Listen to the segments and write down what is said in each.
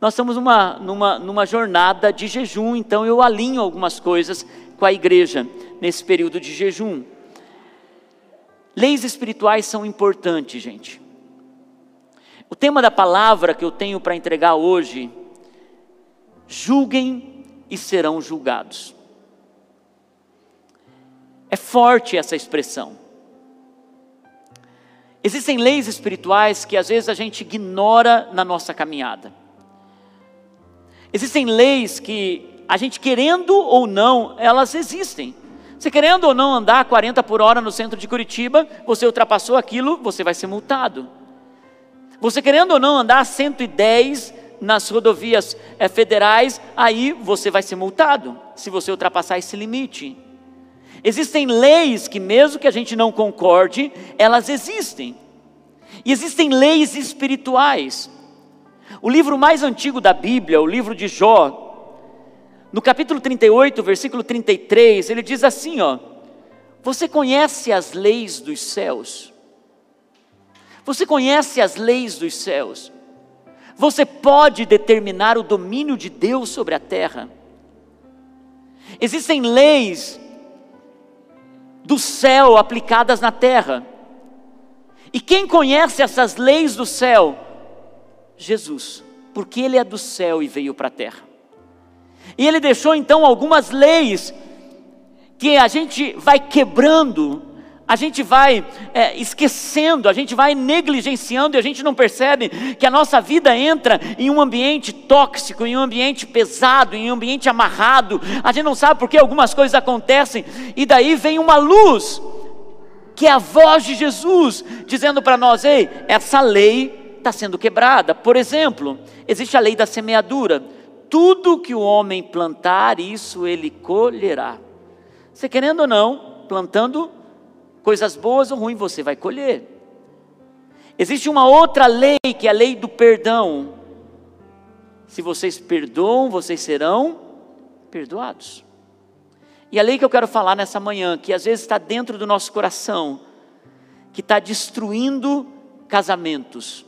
Nós estamos numa, numa, numa jornada de jejum, então eu alinho algumas coisas com a igreja nesse período de jejum. Leis espirituais são importantes, gente. O tema da palavra que eu tenho para entregar hoje, julguem e serão julgados. É forte essa expressão. Existem leis espirituais que às vezes a gente ignora na nossa caminhada. Existem leis que a gente querendo ou não, elas existem. Você querendo ou não andar 40 por hora no centro de Curitiba, você ultrapassou aquilo, você vai ser multado. Você querendo ou não andar 110 nas rodovias é, federais, aí você vai ser multado, se você ultrapassar esse limite. Existem leis que, mesmo que a gente não concorde, elas existem. E existem leis espirituais. O livro mais antigo da Bíblia, o livro de Jó, no capítulo 38, versículo 33, ele diz assim: ó, Você conhece as leis dos céus? Você conhece as leis dos céus? Você pode determinar o domínio de Deus sobre a terra? Existem leis do céu aplicadas na terra. E quem conhece essas leis do céu? Jesus, porque ele é do céu e veio para a terra. E ele deixou então algumas leis que a gente vai quebrando, a gente vai é, esquecendo, a gente vai negligenciando e a gente não percebe que a nossa vida entra em um ambiente tóxico, em um ambiente pesado, em um ambiente amarrado. A gente não sabe por que algumas coisas acontecem e daí vem uma luz que é a voz de Jesus dizendo para nós: ei, essa lei está sendo quebrada. Por exemplo, existe a lei da semeadura tudo que o homem plantar, isso ele colherá. Você querendo ou não, plantando coisas boas ou ruins, você vai colher. Existe uma outra lei, que é a lei do perdão. Se vocês perdoam, vocês serão perdoados. E a lei que eu quero falar nessa manhã, que às vezes está dentro do nosso coração, que está destruindo casamentos,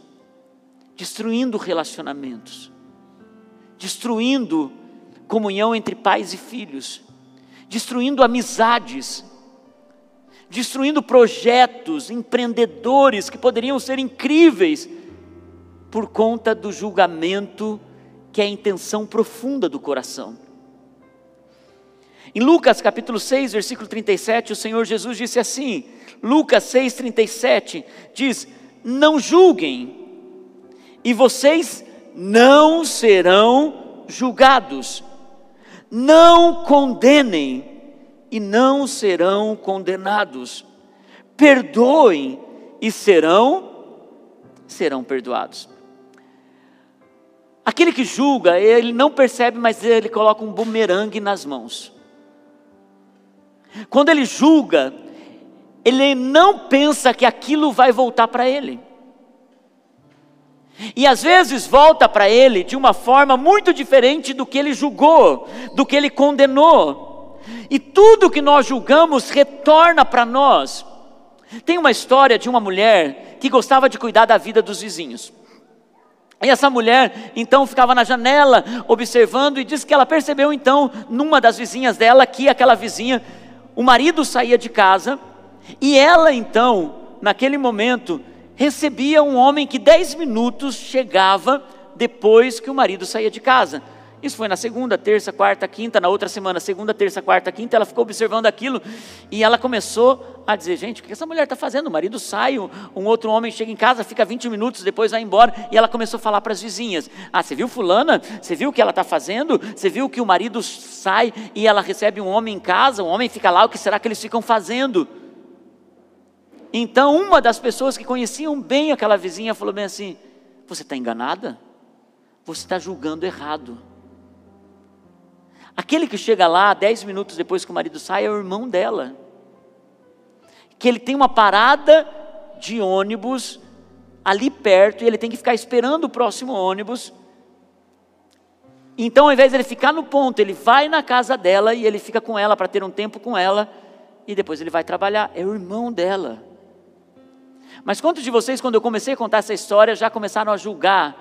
destruindo relacionamentos, destruindo comunhão entre pais e filhos, destruindo amizades, destruindo projetos, empreendedores que poderiam ser incríveis por conta do julgamento que é a intenção profunda do coração. Em Lucas capítulo 6, versículo 37, o Senhor Jesus disse assim: Lucas 6, 37 diz: Não julguem, e vocês não serão julgados. Não condenem e não serão condenados. Perdoem e serão serão perdoados. Aquele que julga, ele não percebe, mas ele coloca um bumerangue nas mãos. Quando ele julga, ele não pensa que aquilo vai voltar para ele. E às vezes volta para ele de uma forma muito diferente do que ele julgou, do que ele condenou. E tudo que nós julgamos retorna para nós. Tem uma história de uma mulher que gostava de cuidar da vida dos vizinhos. E essa mulher então ficava na janela observando e disse que ela percebeu então numa das vizinhas dela que aquela vizinha, o marido saía de casa e ela então, naquele momento, recebia um homem que dez minutos chegava depois que o marido saía de casa. Isso foi na segunda, terça, quarta, quinta, na outra semana, segunda, terça, quarta, quinta, ela ficou observando aquilo e ela começou a dizer: gente, o que essa mulher está fazendo? O marido sai, um outro homem chega em casa, fica 20 minutos, depois vai embora, e ela começou a falar para as vizinhas: Ah, você viu Fulana? Você viu o que ela está fazendo? Você viu que o marido sai e ela recebe um homem em casa, o homem fica lá, o que será que eles ficam fazendo? Então, uma das pessoas que conheciam bem aquela vizinha falou bem assim: Você está enganada? Você está julgando errado. Aquele que chega lá dez minutos depois que o marido sai é o irmão dela. Que ele tem uma parada de ônibus ali perto e ele tem que ficar esperando o próximo ônibus. Então, ao invés de ele ficar no ponto, ele vai na casa dela e ele fica com ela para ter um tempo com ela e depois ele vai trabalhar. É o irmão dela. Mas quantos de vocês, quando eu comecei a contar essa história, já começaram a julgar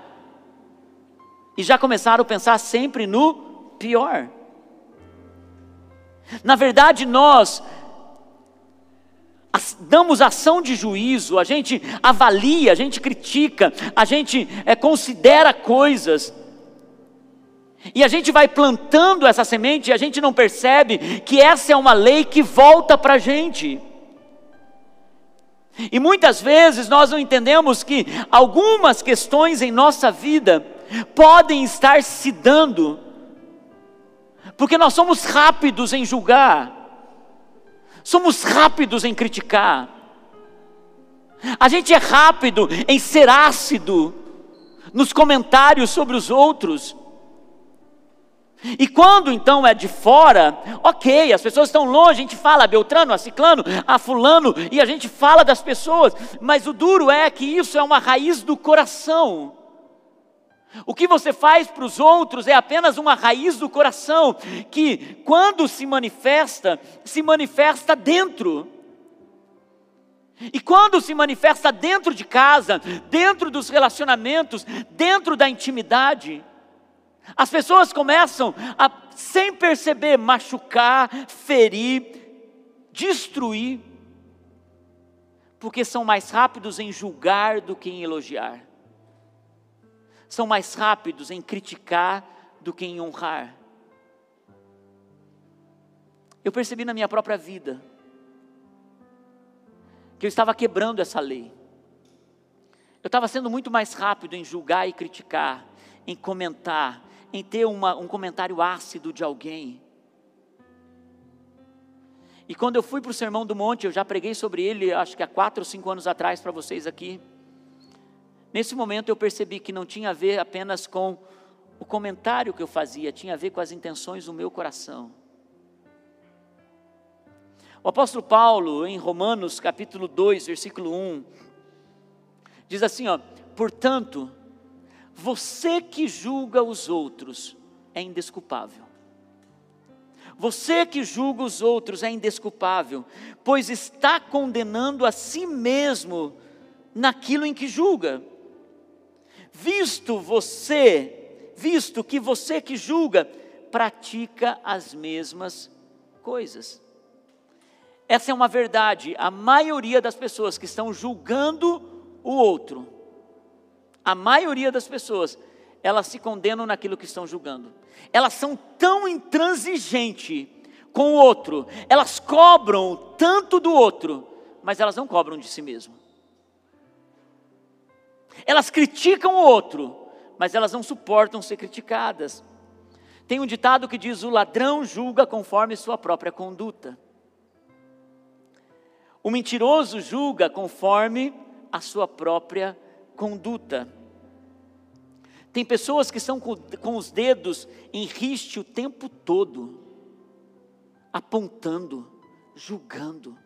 e já começaram a pensar sempre no pior. Na verdade, nós damos ação de juízo, a gente avalia, a gente critica, a gente é, considera coisas, e a gente vai plantando essa semente e a gente não percebe que essa é uma lei que volta para a gente. E muitas vezes nós não entendemos que algumas questões em nossa vida podem estar se dando, porque nós somos rápidos em julgar, somos rápidos em criticar, a gente é rápido em ser ácido nos comentários sobre os outros, e quando então é de fora, ok, as pessoas estão longe, a gente fala a Beltrano, a Ciclano, a Fulano, e a gente fala das pessoas, mas o duro é que isso é uma raiz do coração. O que você faz para os outros é apenas uma raiz do coração, que quando se manifesta, se manifesta dentro. E quando se manifesta dentro de casa, dentro dos relacionamentos, dentro da intimidade, as pessoas começam a, sem perceber, machucar, ferir, destruir, porque são mais rápidos em julgar do que em elogiar, são mais rápidos em criticar do que em honrar. Eu percebi na minha própria vida que eu estava quebrando essa lei. Eu estava sendo muito mais rápido em julgar e criticar, em comentar, em ter uma, um comentário ácido de alguém. E quando eu fui para o Sermão do Monte, eu já preguei sobre ele, acho que há quatro ou cinco anos atrás para vocês aqui. Nesse momento eu percebi que não tinha a ver apenas com o comentário que eu fazia, tinha a ver com as intenções do meu coração. O apóstolo Paulo, em Romanos capítulo 2, versículo 1, diz assim: ó, portanto, você que julga os outros é indesculpável. Você que julga os outros é indesculpável, pois está condenando a si mesmo naquilo em que julga. Visto você, visto que você que julga pratica as mesmas coisas. Essa é uma verdade. A maioria das pessoas que estão julgando o outro a maioria das pessoas, elas se condenam naquilo que estão julgando. Elas são tão intransigentes com o outro, elas cobram tanto do outro, mas elas não cobram de si mesmo. Elas criticam o outro, mas elas não suportam ser criticadas. Tem um ditado que diz: o ladrão julga conforme sua própria conduta. O mentiroso julga conforme a sua própria conduta. Tem pessoas que estão com, com os dedos em riste o tempo todo, apontando, julgando,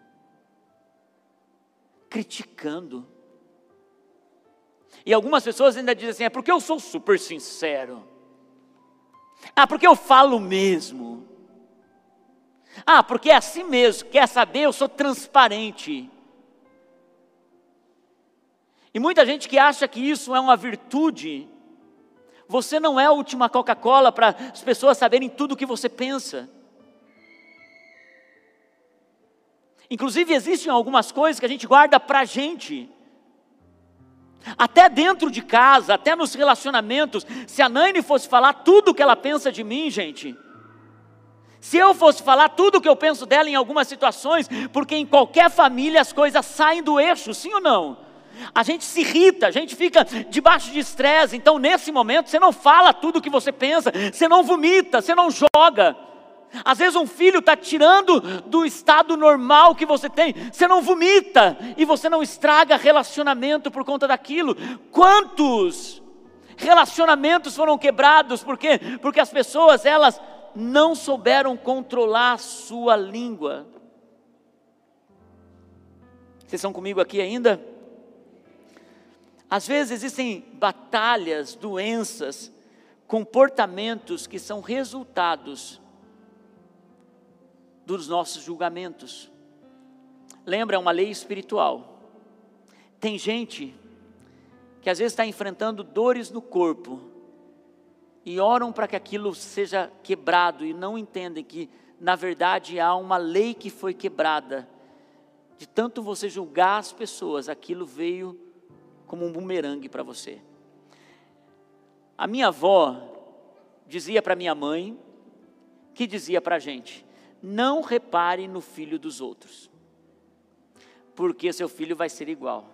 criticando. E algumas pessoas ainda dizem assim: é porque eu sou super sincero. Ah, porque eu falo mesmo. Ah, porque é assim mesmo, quer saber? Eu sou transparente. E muita gente que acha que isso é uma virtude, você não é a última Coca-Cola para as pessoas saberem tudo o que você pensa. Inclusive, existem algumas coisas que a gente guarda para a gente. Até dentro de casa, até nos relacionamentos. Se a Naine fosse falar tudo o que ela pensa de mim, gente. Se eu fosse falar tudo o que eu penso dela em algumas situações, porque em qualquer família as coisas saem do eixo, sim ou não? A gente se irrita, a gente fica debaixo de estresse. Então, nesse momento, você não fala tudo o que você pensa, você não vomita, você não joga. Às vezes, um filho está tirando do estado normal que você tem, você não vomita e você não estraga relacionamento por conta daquilo. Quantos relacionamentos foram quebrados? Por quê? Porque as pessoas, elas não souberam controlar a sua língua. Vocês estão comigo aqui ainda? Às vezes existem batalhas, doenças, comportamentos que são resultados dos nossos julgamentos. Lembra, é uma lei espiritual. Tem gente que às vezes está enfrentando dores no corpo, e oram para que aquilo seja quebrado e não entendem que, na verdade, há uma lei que foi quebrada. De tanto você julgar as pessoas, aquilo veio como um bumerangue para você. A minha avó dizia para minha mãe, que dizia para a gente: não repare no filho dos outros, porque seu filho vai ser igual.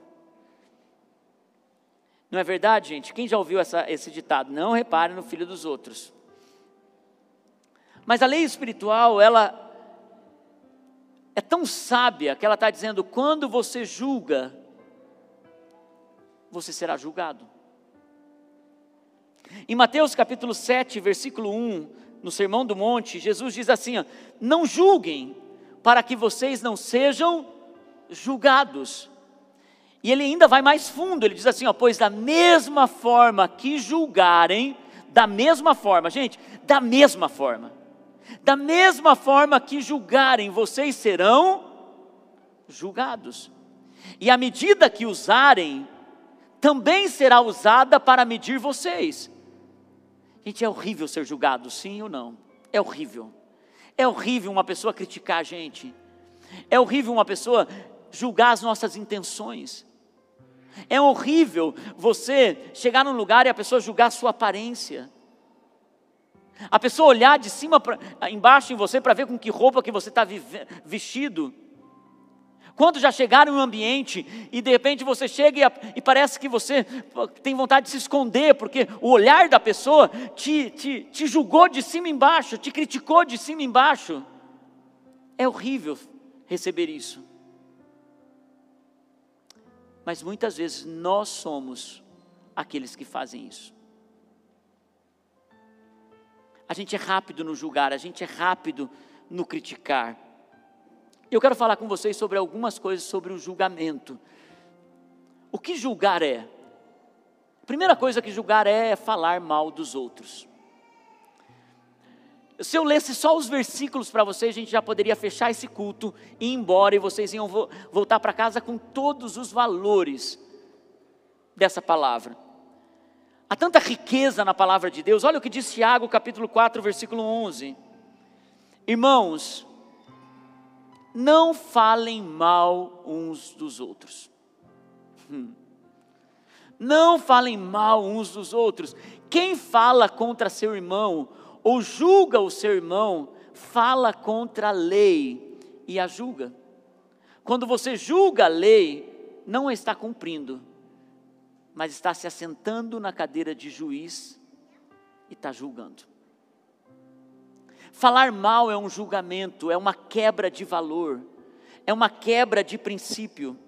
Não é verdade, gente? Quem já ouviu essa, esse ditado? Não repare no filho dos outros. Mas a lei espiritual, ela é tão sábia que ela está dizendo: quando você julga, você será julgado. Em Mateus capítulo 7, versículo 1, no Sermão do Monte, Jesus diz assim: ó, Não julguem, para que vocês não sejam julgados. E ele ainda vai mais fundo, ele diz assim: ó, pois da mesma forma que julgarem, da mesma forma, gente, da mesma forma, da mesma forma que julgarem, vocês serão julgados. E a medida que usarem, também será usada para medir vocês. Gente, é horrível ser julgado, sim ou não? É horrível. É horrível uma pessoa criticar a gente. É horrível uma pessoa julgar as nossas intenções. É horrível você chegar num lugar e a pessoa julgar a sua aparência. A pessoa olhar de cima para embaixo em você para ver com que roupa que você está vestido. Quantos já chegaram em um ambiente e de repente você chega e, e, parece que você tem vontade de se esconder, porque o olhar da pessoa te, te, te julgou de cima embaixo, te criticou de cima embaixo. É horrível receber isso. Mas muitas vezes nós somos aqueles que fazem isso. A gente é rápido no julgar, a gente é rápido no criticar. Eu quero falar com vocês sobre algumas coisas sobre o julgamento. O que julgar é? A primeira coisa que julgar é, falar mal dos outros. Se eu lesse só os versículos para vocês, a gente já poderia fechar esse culto e ir embora, e vocês iam vo voltar para casa com todos os valores dessa palavra. Há tanta riqueza na palavra de Deus. Olha o que diz Tiago, capítulo 4, versículo 11. Irmãos, não falem mal uns dos outros. Hum. Não falem mal uns dos outros. Quem fala contra seu irmão ou julga o seu irmão, fala contra a lei e a julga. Quando você julga a lei, não está cumprindo, mas está se assentando na cadeira de juiz e está julgando. Falar mal é um julgamento, é uma quebra de valor, é uma quebra de princípio.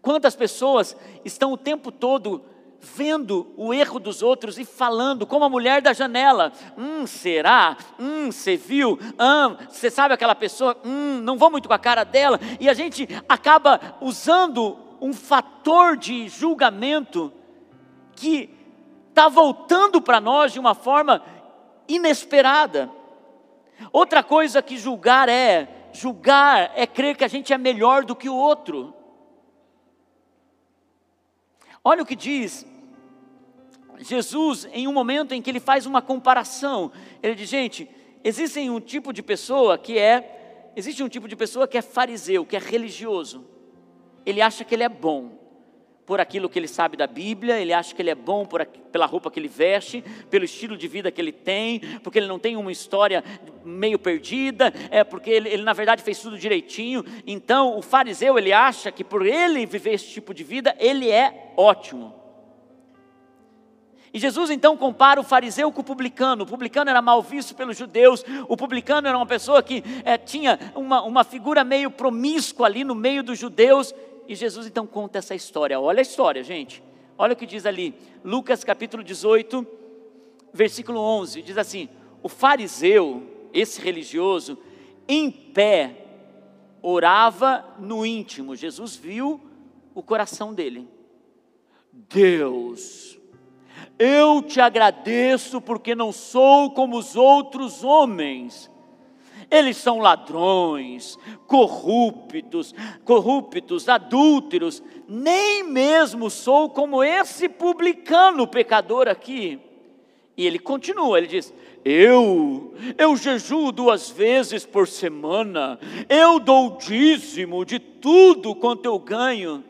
Quantas pessoas estão o tempo todo vendo o erro dos outros e falando, como a mulher da janela: Hum, será? Hum, você viu? Hum, você sabe aquela pessoa? Hum, não vou muito com a cara dela. E a gente acaba usando um fator de julgamento que está voltando para nós de uma forma inesperada. Outra coisa que julgar é, julgar é crer que a gente é melhor do que o outro. Olha o que diz Jesus em um momento em que ele faz uma comparação. Ele diz: gente, existe um tipo de pessoa que é, existe um tipo de pessoa que é fariseu, que é religioso. Ele acha que ele é bom por aquilo que ele sabe da Bíblia, ele acha que ele é bom por, pela roupa que ele veste, pelo estilo de vida que ele tem, porque ele não tem uma história meio perdida, é porque ele, ele na verdade fez tudo direitinho. Então, o fariseu ele acha que por ele viver esse tipo de vida, ele é ótimo. E Jesus então compara o fariseu com o publicano. O publicano era mal visto pelos judeus, o publicano era uma pessoa que é, tinha uma, uma figura meio promíscua ali no meio dos judeus, e Jesus então conta essa história. Olha a história, gente. Olha o que diz ali, Lucas capítulo 18, versículo 11: diz assim: O fariseu, esse religioso, em pé, orava no íntimo. Jesus viu o coração dele. Deus, eu te agradeço porque não sou como os outros homens eles são ladrões, corruptos, corruptos, adúlteros. Nem mesmo sou como esse publicano pecador aqui. E ele continua, ele diz: Eu, eu jejuo duas vezes por semana, eu dou dízimo de tudo quanto eu ganho.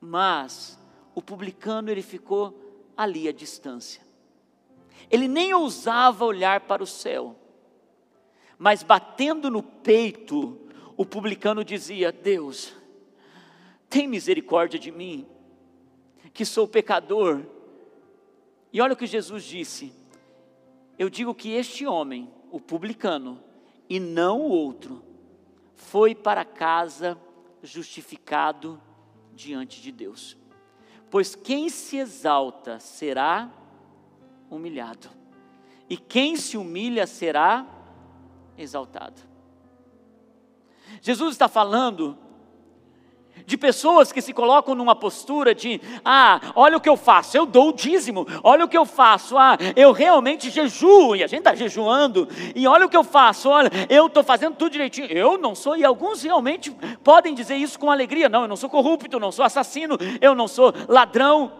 Mas o publicano ele ficou ali à distância. Ele nem ousava olhar para o céu, mas batendo no peito, o publicano dizia: Deus, tem misericórdia de mim, que sou pecador. E olha o que Jesus disse: Eu digo que este homem, o publicano, e não o outro, foi para casa justificado diante de Deus. Pois quem se exalta será humilhado, e quem se humilha será exaltado. Jesus está falando de pessoas que se colocam numa postura de, ah, olha o que eu faço, eu dou o dízimo, olha o que eu faço, ah, eu realmente jejuo, e a gente está jejuando, e olha o que eu faço, olha, eu estou fazendo tudo direitinho, eu não sou, e alguns realmente podem dizer isso com alegria, não, eu não sou corrupto, eu não sou assassino, eu não sou ladrão,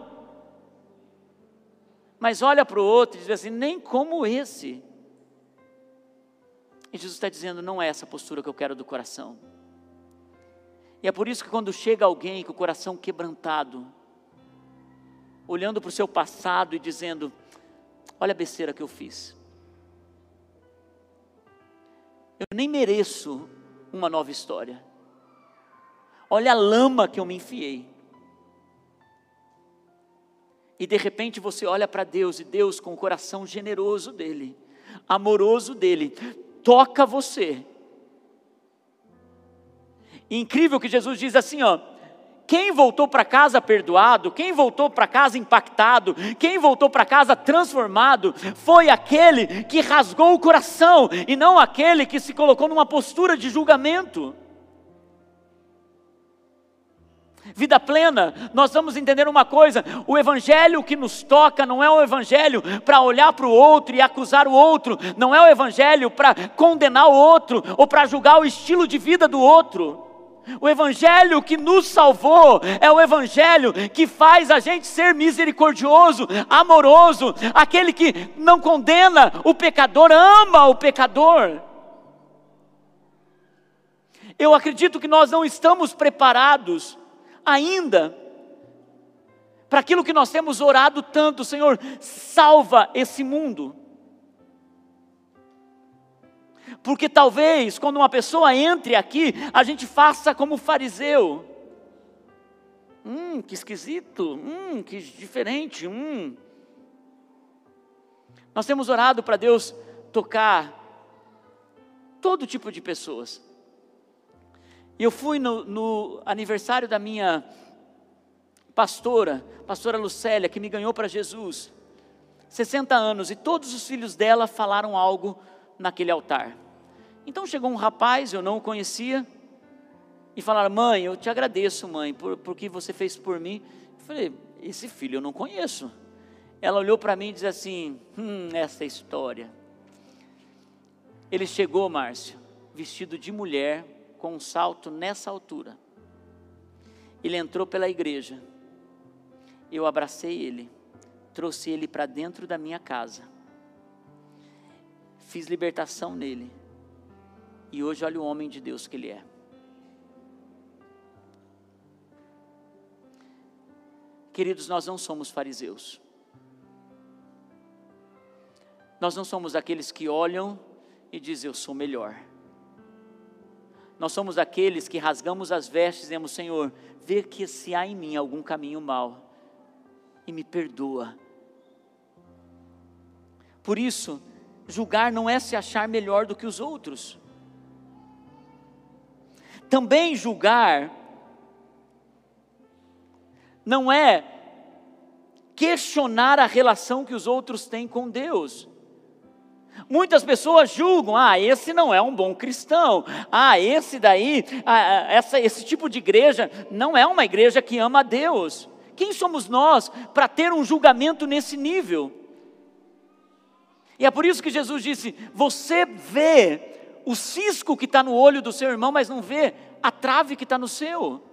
mas olha para o outro e diz assim, nem como esse, e Jesus está dizendo, não é essa postura que eu quero do coração, e é por isso que quando chega alguém com o coração quebrantado, olhando para o seu passado e dizendo: Olha a besteira que eu fiz. Eu nem mereço uma nova história. Olha a lama que eu me enfiei. E de repente você olha para Deus e Deus, com o coração generoso dele, amoroso dele, toca você incrível que Jesus diz assim, ó, quem voltou para casa perdoado, quem voltou para casa impactado, quem voltou para casa transformado, foi aquele que rasgou o coração e não aquele que se colocou numa postura de julgamento. Vida plena, nós vamos entender uma coisa: o evangelho que nos toca não é o evangelho para olhar para o outro e acusar o outro, não é o evangelho para condenar o outro ou para julgar o estilo de vida do outro. O Evangelho que nos salvou é o Evangelho que faz a gente ser misericordioso, amoroso, aquele que não condena o pecador, ama o pecador. Eu acredito que nós não estamos preparados ainda para aquilo que nós temos orado tanto, Senhor, salva esse mundo. Porque talvez quando uma pessoa entre aqui, a gente faça como fariseu. Hum, que esquisito, hum, que diferente, hum. Nós temos orado para Deus tocar todo tipo de pessoas. E eu fui no, no aniversário da minha pastora, pastora Lucélia, que me ganhou para Jesus, 60 anos, e todos os filhos dela falaram algo naquele altar. Então chegou um rapaz, eu não o conhecia, e falaram: Mãe, eu te agradeço, mãe, por, por que você fez por mim. Eu falei: Esse filho eu não conheço. Ela olhou para mim e disse assim: Hum, essa história. Ele chegou, Márcio, vestido de mulher, com um salto nessa altura. Ele entrou pela igreja. Eu abracei ele, trouxe ele para dentro da minha casa. Fiz libertação nele e hoje olha o homem de Deus que ele é. Queridos, nós não somos fariseus. Nós não somos aqueles que olham e dizem eu sou melhor. Nós somos aqueles que rasgamos as vestes e dizemos, Senhor, vê que se há em mim algum caminho mal e me perdoa. Por isso, julgar não é se achar melhor do que os outros também julgar não é questionar a relação que os outros têm com Deus. Muitas pessoas julgam, ah, esse não é um bom cristão, ah, esse daí, ah, essa, esse tipo de igreja não é uma igreja que ama a Deus. Quem somos nós para ter um julgamento nesse nível? E é por isso que Jesus disse: você vê o cisco que está no olho do seu irmão, mas não vê a trave que está no seu.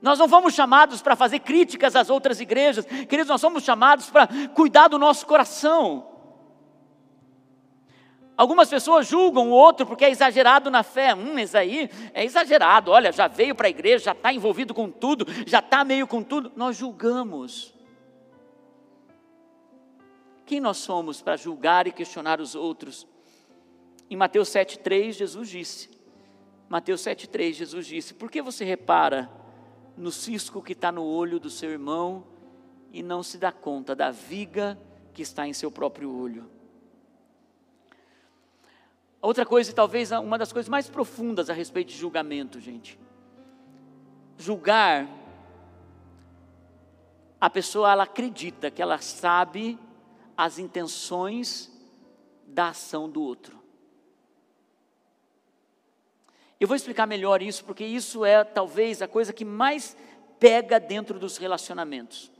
Nós não fomos chamados para fazer críticas às outras igrejas, queridos, nós somos chamados para cuidar do nosso coração. Algumas pessoas julgam o outro porque é exagerado na fé. Hum, isso aí é exagerado. Olha, já veio para a igreja, já está envolvido com tudo, já está meio com tudo. Nós julgamos. Quem nós somos para julgar e questionar os outros? Em Mateus 7,3, Jesus disse: Mateus 7,3, Jesus disse: Por que você repara no cisco que está no olho do seu irmão e não se dá conta da viga que está em seu próprio olho? Outra coisa, e talvez uma das coisas mais profundas a respeito de julgamento, gente. Julgar, a pessoa ela acredita que ela sabe as intenções da ação do outro. Eu vou explicar melhor isso, porque isso é talvez a coisa que mais pega dentro dos relacionamentos.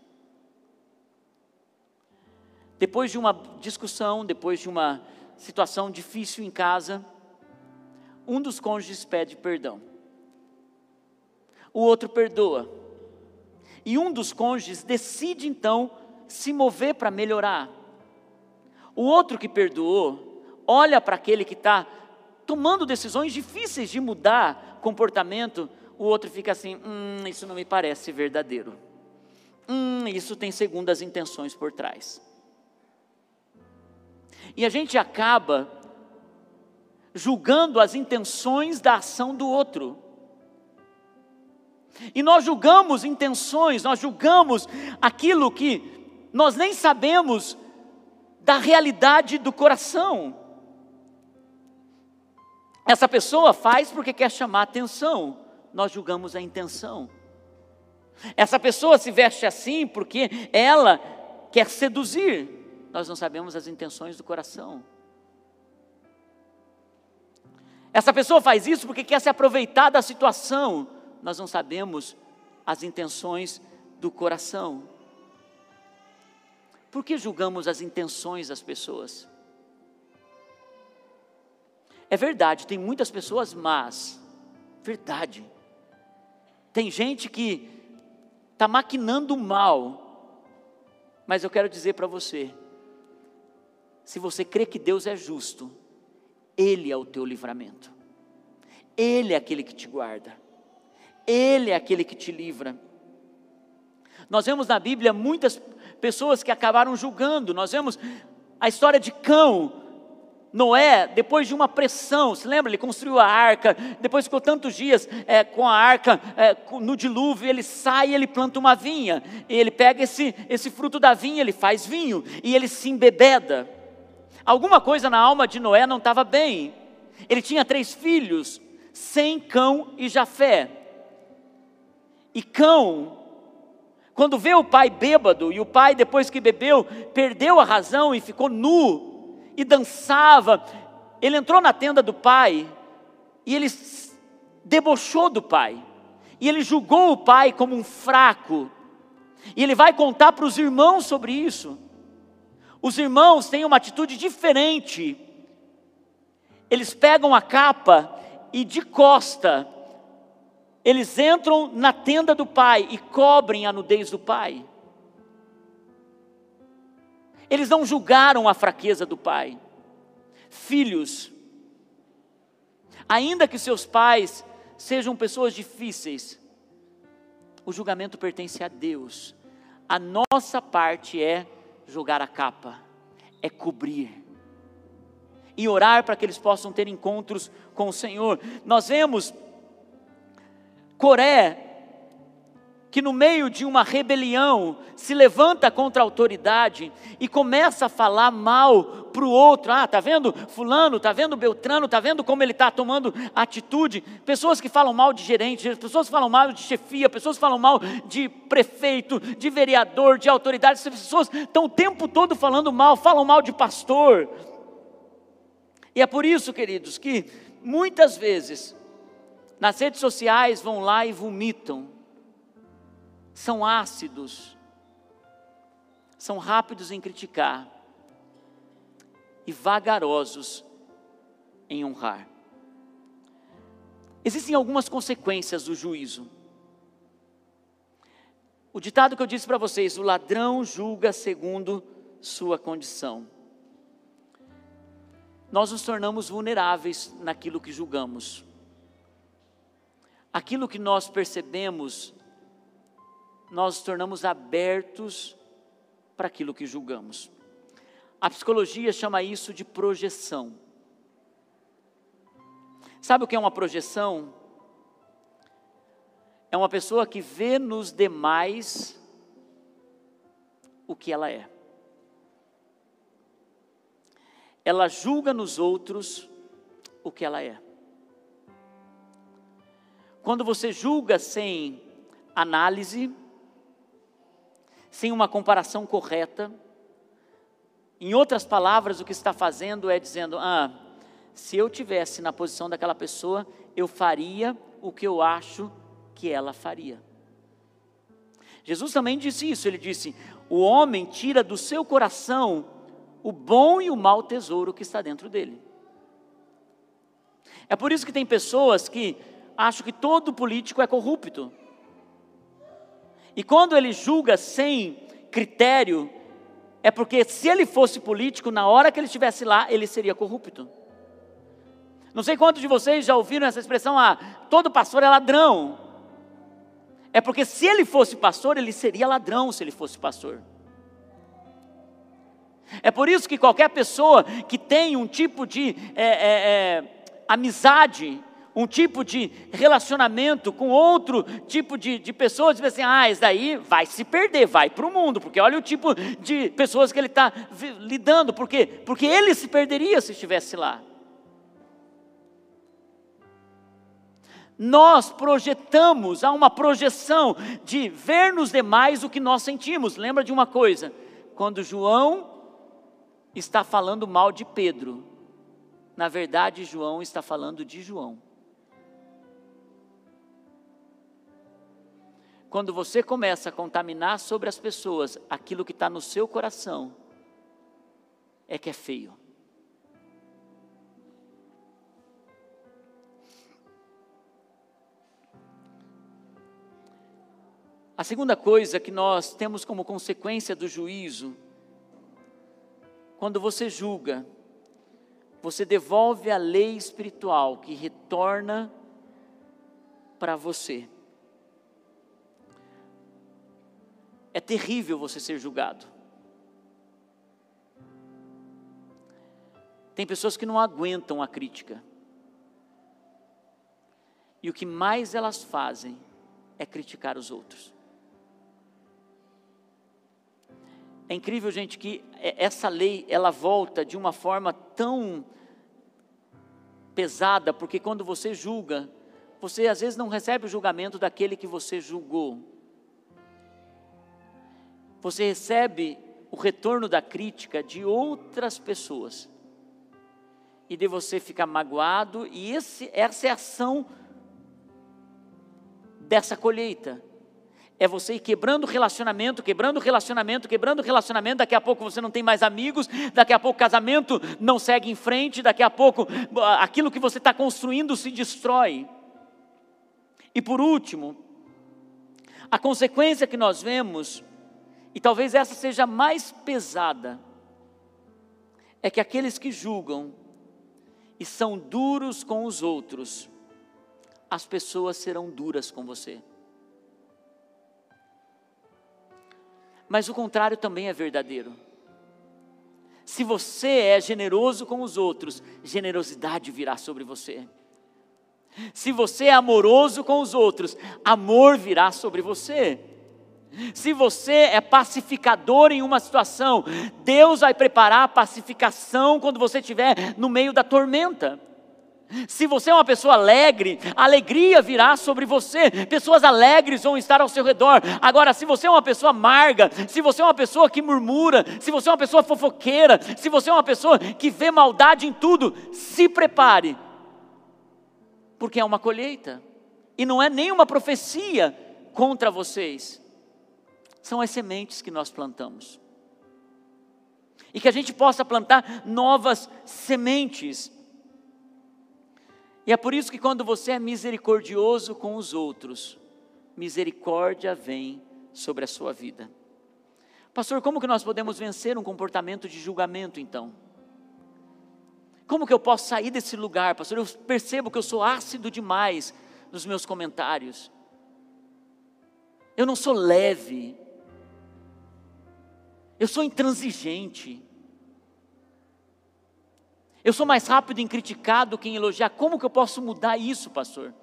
Depois de uma discussão, depois de uma situação difícil em casa, um dos cônjuges pede perdão. O outro perdoa. E um dos cônjuges decide então se mover para melhorar. O outro que perdoou olha para aquele que está tomando decisões difíceis de mudar comportamento, o outro fica assim: hum, isso não me parece verdadeiro. Hum, isso tem segundas intenções por trás. E a gente acaba julgando as intenções da ação do outro. E nós julgamos intenções, nós julgamos aquilo que nós nem sabemos da realidade do coração. Essa pessoa faz porque quer chamar atenção, nós julgamos a intenção. Essa pessoa se veste assim porque ela quer seduzir, nós não sabemos as intenções do coração. Essa pessoa faz isso porque quer se aproveitar da situação, nós não sabemos as intenções do coração. Por que julgamos as intenções das pessoas? É verdade, tem muitas pessoas más. Verdade. Tem gente que está maquinando mal. Mas eu quero dizer para você: se você crê que Deus é justo, Ele é o teu livramento. Ele é aquele que te guarda. Ele é aquele que te livra. Nós vemos na Bíblia muitas pessoas que acabaram julgando. Nós vemos a história de Cão, Noé, depois de uma pressão, se lembra? Ele construiu a arca, depois ficou tantos dias é, com a arca é, no dilúvio, ele sai ele planta uma vinha, e ele pega esse, esse fruto da vinha, ele faz vinho, e ele se embebeda. Alguma coisa na alma de Noé não estava bem. Ele tinha três filhos, Sem, Cão e Jafé. E Cão, quando vê o pai bêbado, e o pai, depois que bebeu, perdeu a razão e ficou nu, e dançava. Ele entrou na tenda do pai e ele debochou do pai. E ele julgou o pai como um fraco. E ele vai contar para os irmãos sobre isso. Os irmãos têm uma atitude diferente. Eles pegam a capa e de costa, eles entram na tenda do pai e cobrem a nudez do pai. Eles não julgaram a fraqueza do pai. Filhos, ainda que seus pais sejam pessoas difíceis, o julgamento pertence a Deus. A nossa parte é jogar a capa, é cobrir e orar para que eles possam ter encontros com o Senhor. Nós vemos Coré que no meio de uma rebelião se levanta contra a autoridade e começa a falar mal para o outro. Ah, tá vendo fulano, tá vendo Beltrano, tá vendo como ele está tomando atitude? Pessoas que falam mal de gerente, pessoas que falam mal de chefia, pessoas que falam mal de prefeito, de vereador, de autoridade. Essas pessoas estão o tempo todo falando mal, falam mal de pastor. E é por isso, queridos, que muitas vezes nas redes sociais vão lá e vomitam são ácidos, são rápidos em criticar e vagarosos em honrar. Existem algumas consequências do juízo. O ditado que eu disse para vocês: o ladrão julga segundo sua condição. Nós nos tornamos vulneráveis naquilo que julgamos. Aquilo que nós percebemos, nós nos tornamos abertos para aquilo que julgamos. A psicologia chama isso de projeção. Sabe o que é uma projeção? É uma pessoa que vê nos demais o que ela é. Ela julga nos outros o que ela é. Quando você julga sem análise, sem uma comparação correta, em outras palavras, o que está fazendo é dizendo: ah, se eu tivesse na posição daquela pessoa, eu faria o que eu acho que ela faria. Jesus também disse isso, ele disse: o homem tira do seu coração o bom e o mau tesouro que está dentro dele. É por isso que tem pessoas que acham que todo político é corrupto. E quando ele julga sem critério, é porque se ele fosse político, na hora que ele estivesse lá, ele seria corrupto. Não sei quantos de vocês já ouviram essa expressão, ah, todo pastor é ladrão. É porque se ele fosse pastor, ele seria ladrão se ele fosse pastor. É por isso que qualquer pessoa que tem um tipo de é, é, é, amizade um tipo de relacionamento com outro tipo de, de pessoas, diz assim, ah, isso daí vai se perder, vai para o mundo, porque olha o tipo de pessoas que ele está lidando, por quê? Porque ele se perderia se estivesse lá. Nós projetamos, há uma projeção de ver nos demais o que nós sentimos. Lembra de uma coisa? Quando João está falando mal de Pedro, na verdade, João está falando de João. Quando você começa a contaminar sobre as pessoas aquilo que está no seu coração, é que é feio. A segunda coisa que nós temos como consequência do juízo, quando você julga, você devolve a lei espiritual que retorna para você. É terrível você ser julgado. Tem pessoas que não aguentam a crítica. E o que mais elas fazem é criticar os outros. É incrível, gente, que essa lei ela volta de uma forma tão pesada, porque quando você julga, você às vezes não recebe o julgamento daquele que você julgou você recebe o retorno da crítica de outras pessoas. E de você ficar magoado, e esse, essa é a ação dessa colheita. É você ir quebrando relacionamento, quebrando relacionamento, quebrando relacionamento. Daqui a pouco você não tem mais amigos, daqui a pouco o casamento não segue em frente, daqui a pouco aquilo que você está construindo se destrói. E por último, a consequência que nós vemos e talvez essa seja mais pesada, é que aqueles que julgam e são duros com os outros, as pessoas serão duras com você. Mas o contrário também é verdadeiro. Se você é generoso com os outros, generosidade virá sobre você. Se você é amoroso com os outros, amor virá sobre você. Se você é pacificador em uma situação, Deus vai preparar a pacificação quando você estiver no meio da tormenta. Se você é uma pessoa alegre, alegria virá sobre você, pessoas alegres vão estar ao seu redor. Agora, se você é uma pessoa amarga, se você é uma pessoa que murmura, se você é uma pessoa fofoqueira, se você é uma pessoa que vê maldade em tudo, se prepare, porque é uma colheita, e não é nenhuma profecia contra vocês são as sementes que nós plantamos. E que a gente possa plantar novas sementes. E é por isso que quando você é misericordioso com os outros, misericórdia vem sobre a sua vida. Pastor, como que nós podemos vencer um comportamento de julgamento então? Como que eu posso sair desse lugar, pastor? Eu percebo que eu sou ácido demais nos meus comentários. Eu não sou leve. Eu sou intransigente. Eu sou mais rápido em criticar do que em elogiar. Como que eu posso mudar isso, pastor?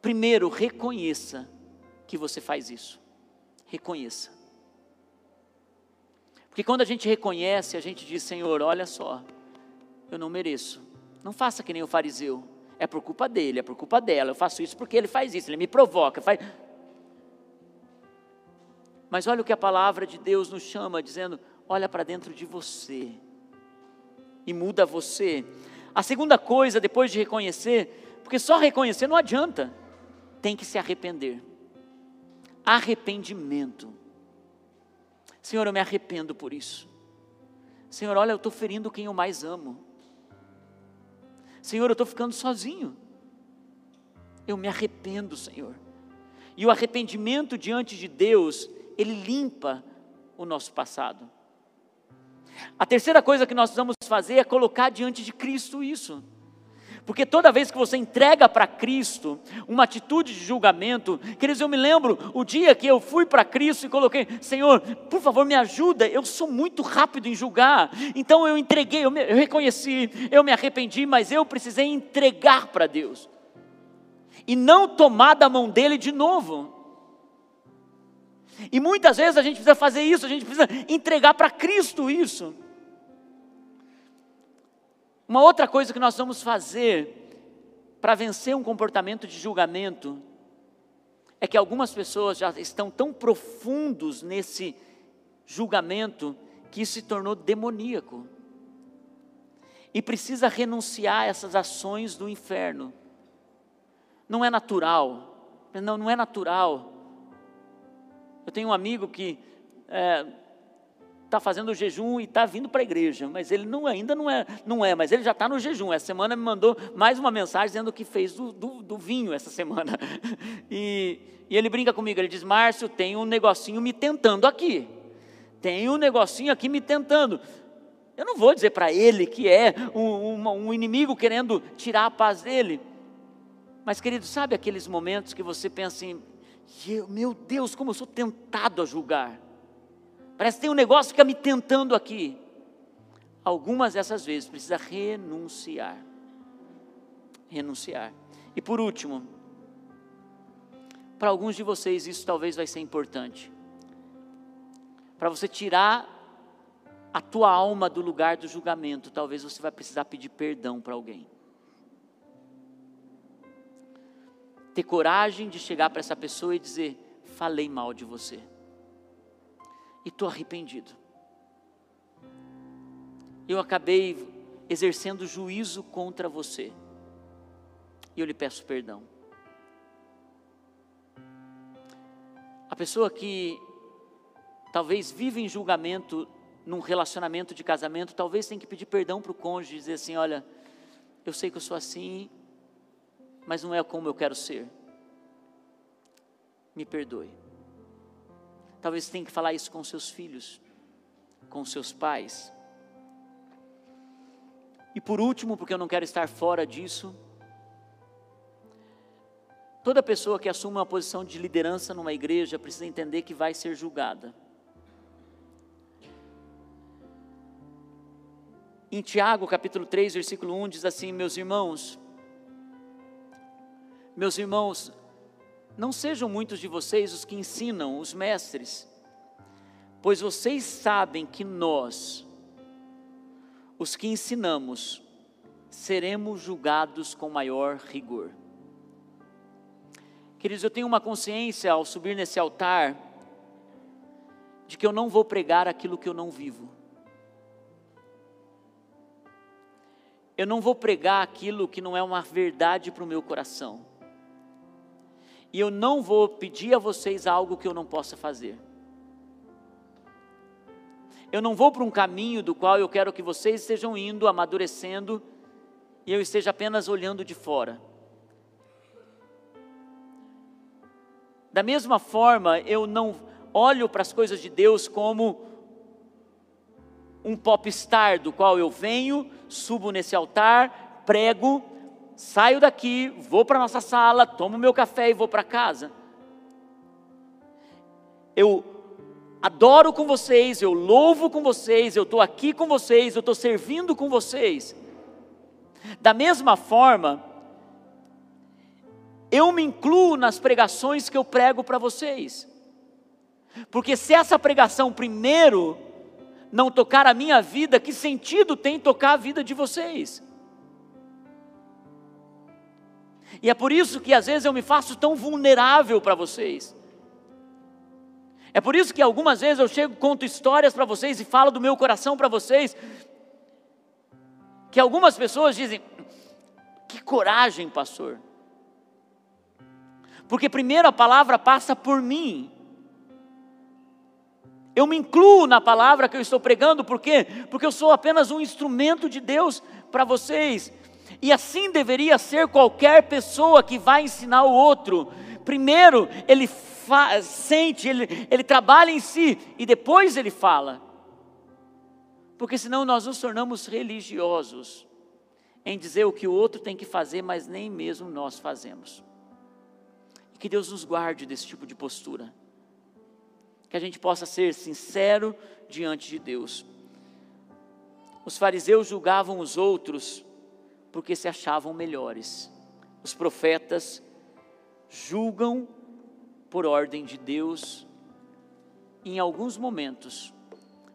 Primeiro, reconheça que você faz isso. Reconheça. Porque quando a gente reconhece, a gente diz: Senhor, olha só, eu não mereço. Não faça que nem o fariseu. É por culpa dele, é por culpa dela. Eu faço isso porque ele faz isso, ele me provoca. Faz... Mas olha o que a palavra de Deus nos chama, dizendo: olha para dentro de você e muda você. A segunda coisa, depois de reconhecer, porque só reconhecer não adianta, tem que se arrepender. Arrependimento. Senhor, eu me arrependo por isso. Senhor, olha, eu estou ferindo quem eu mais amo. Senhor, eu estou ficando sozinho. Eu me arrependo, Senhor. E o arrependimento diante de Deus, ele limpa o nosso passado. A terceira coisa que nós precisamos fazer é colocar diante de Cristo isso. Porque toda vez que você entrega para Cristo uma atitude de julgamento, queridos, eu me lembro o dia que eu fui para Cristo e coloquei, Senhor, por favor me ajuda, eu sou muito rápido em julgar. Então eu entreguei, eu, me, eu reconheci, eu me arrependi, mas eu precisei entregar para Deus. E não tomar da mão dele de novo. E muitas vezes a gente precisa fazer isso, a gente precisa entregar para Cristo isso. Uma outra coisa que nós vamos fazer para vencer um comportamento de julgamento é que algumas pessoas já estão tão profundos nesse julgamento que isso se tornou demoníaco. E precisa renunciar a essas ações do inferno. Não é natural. Não, não é natural. Eu tenho um amigo que é, está fazendo jejum e está vindo para a igreja, mas ele não, ainda não é, não é, mas ele já está no jejum. Essa semana me mandou mais uma mensagem dizendo que fez do, do, do vinho essa semana. E, e, ele brinca comigo, ele diz, Márcio, tem um negocinho me tentando aqui. Tem um negocinho aqui me tentando. Eu não vou dizer para ele que é um, um, um inimigo querendo tirar a paz dele. Mas, querido, sabe aqueles momentos que você pensa assim, meu Deus, como eu sou tentado a julgar. Parece que tem um negócio que fica me tentando aqui. Algumas dessas vezes precisa renunciar. Renunciar. E por último, para alguns de vocês isso talvez vai ser importante. Para você tirar a tua alma do lugar do julgamento, talvez você vai precisar pedir perdão para alguém. Ter coragem de chegar para essa pessoa e dizer: falei mal de você e estou arrependido. Eu acabei exercendo juízo contra você. E eu lhe peço perdão. A pessoa que talvez vive em julgamento num relacionamento de casamento, talvez tenha que pedir perdão para o cônjuge e dizer assim: olha, eu sei que eu sou assim, mas não é como eu quero ser. Me perdoe. Talvez tenha que falar isso com seus filhos, com seus pais. E por último, porque eu não quero estar fora disso, toda pessoa que assume uma posição de liderança numa igreja precisa entender que vai ser julgada. Em Tiago, capítulo 3, versículo 1, diz assim: Meus irmãos, meus irmãos, não sejam muitos de vocês os que ensinam, os mestres, pois vocês sabem que nós, os que ensinamos, seremos julgados com maior rigor. Queridos, eu tenho uma consciência ao subir nesse altar, de que eu não vou pregar aquilo que eu não vivo. Eu não vou pregar aquilo que não é uma verdade para o meu coração e eu não vou pedir a vocês algo que eu não possa fazer. Eu não vou para um caminho do qual eu quero que vocês estejam indo, amadurecendo, e eu esteja apenas olhando de fora. Da mesma forma, eu não olho para as coisas de Deus como um popstar do qual eu venho, subo nesse altar, prego, saio daqui, vou para nossa sala, tomo meu café e vou para casa. Eu adoro com vocês, eu louvo com vocês, eu estou aqui com vocês, eu estou servindo com vocês. Da mesma forma, eu me incluo nas pregações que eu prego para vocês. Porque se essa pregação primeiro não tocar a minha vida, que sentido tem tocar a vida de vocês? E é por isso que às vezes eu me faço tão vulnerável para vocês. É por isso que algumas vezes eu chego, conto histórias para vocês e falo do meu coração para vocês. Que algumas pessoas dizem: que coragem, pastor. Porque primeiro a palavra passa por mim. Eu me incluo na palavra que eu estou pregando, por quê? Porque eu sou apenas um instrumento de Deus para vocês. E assim deveria ser qualquer pessoa que vai ensinar o outro. Primeiro, ele sente, ele, ele trabalha em si e depois ele fala. Porque senão nós nos tornamos religiosos em dizer o que o outro tem que fazer, mas nem mesmo nós fazemos. E que Deus nos guarde desse tipo de postura. Que a gente possa ser sincero diante de Deus. Os fariseus julgavam os outros porque se achavam melhores. Os profetas julgam por ordem de Deus. Em alguns momentos,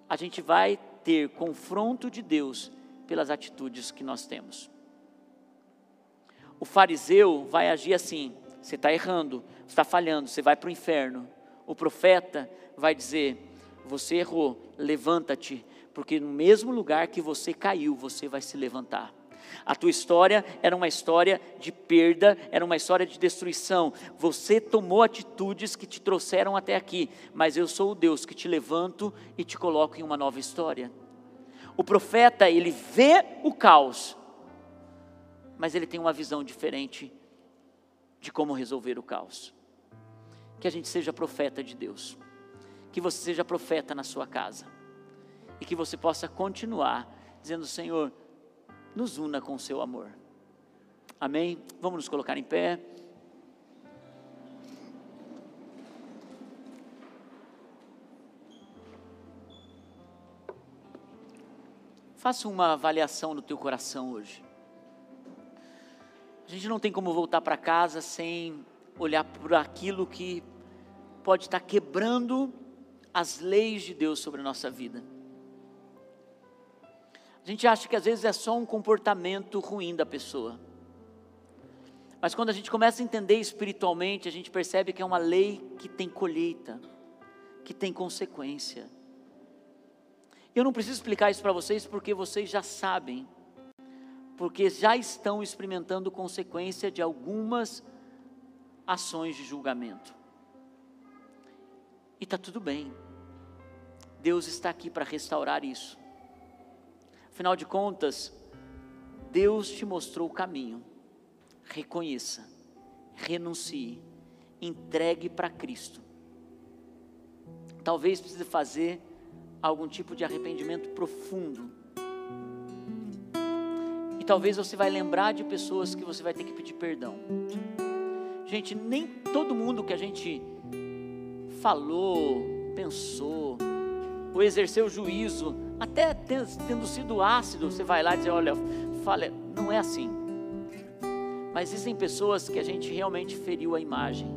a gente vai ter confronto de Deus pelas atitudes que nós temos. O fariseu vai agir assim: você está errando, você está falhando, você vai para o inferno. O profeta vai dizer: Você errou, levanta-te, porque no mesmo lugar que você caiu, você vai se levantar. A tua história era uma história de perda, era uma história de destruição. Você tomou atitudes que te trouxeram até aqui, mas eu sou o Deus que te levanto e te coloco em uma nova história. O profeta, ele vê o caos, mas ele tem uma visão diferente de como resolver o caos. Que a gente seja profeta de Deus. Que você seja profeta na sua casa. E que você possa continuar dizendo: Senhor, nos una com o seu amor. Amém? Vamos nos colocar em pé. Faça uma avaliação no teu coração hoje. A gente não tem como voltar para casa sem olhar por aquilo que pode estar quebrando as leis de Deus sobre a nossa vida. A gente acha que às vezes é só um comportamento ruim da pessoa. Mas quando a gente começa a entender espiritualmente, a gente percebe que é uma lei que tem colheita, que tem consequência. Eu não preciso explicar isso para vocês porque vocês já sabem porque já estão experimentando consequência de algumas ações de julgamento. E está tudo bem. Deus está aqui para restaurar isso. Afinal de contas, Deus te mostrou o caminho. Reconheça, renuncie, entregue para Cristo. Talvez precise fazer algum tipo de arrependimento profundo talvez você vai lembrar de pessoas que você vai ter que pedir perdão. Gente, nem todo mundo que a gente falou, pensou, ou exerceu juízo, até tendo sido ácido, você vai lá e diz: Olha, fala, não é assim. Mas existem pessoas que a gente realmente feriu a imagem.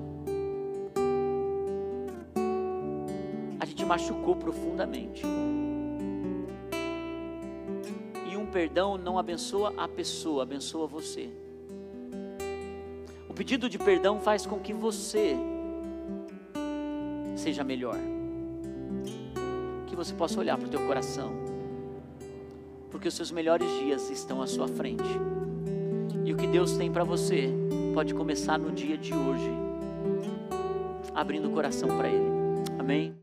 A gente machucou profundamente. perdão não abençoa a pessoa, abençoa você. O pedido de perdão faz com que você seja melhor. Você possa olhar para o teu coração. Porque os seus melhores dias estão à sua frente. E o que Deus tem para você pode começar no dia de hoje. Abrindo o coração para Ele. Amém?